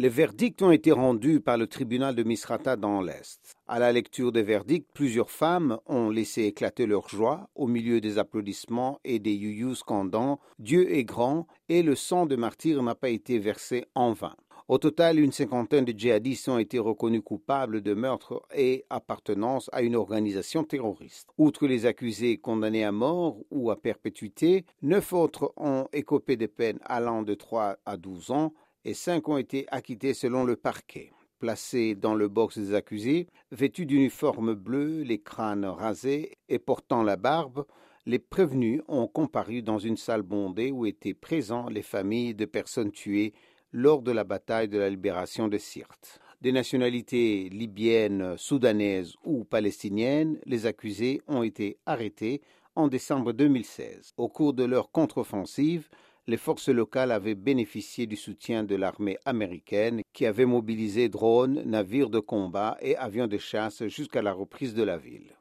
Les verdicts ont été rendus par le tribunal de Misrata dans l'Est. À la lecture des verdicts, plusieurs femmes ont laissé éclater leur joie au milieu des applaudissements et des youyous scandants Dieu est grand et le sang de martyrs n'a pas été versé en vain. Au total, une cinquantaine de djihadistes ont été reconnus coupables de meurtre et appartenance à une organisation terroriste. Outre les accusés condamnés à mort ou à perpétuité, neuf autres ont écopé de peines allant de 3 à 12 ans et cinq ont été acquittés selon le parquet. Placés dans le box des accusés, vêtus d'uniformes bleus, les crânes rasés et portant la barbe, les prévenus ont comparu dans une salle bondée où étaient présents les familles de personnes tuées lors de la bataille de la libération de Sirte. Des nationalités libyennes, soudanaises ou palestiniennes, les accusés ont été arrêtés en décembre 2016. Au cours de leur contre-offensive, les forces locales avaient bénéficié du soutien de l'armée américaine qui avait mobilisé drones, navires de combat et avions de chasse jusqu'à la reprise de la ville.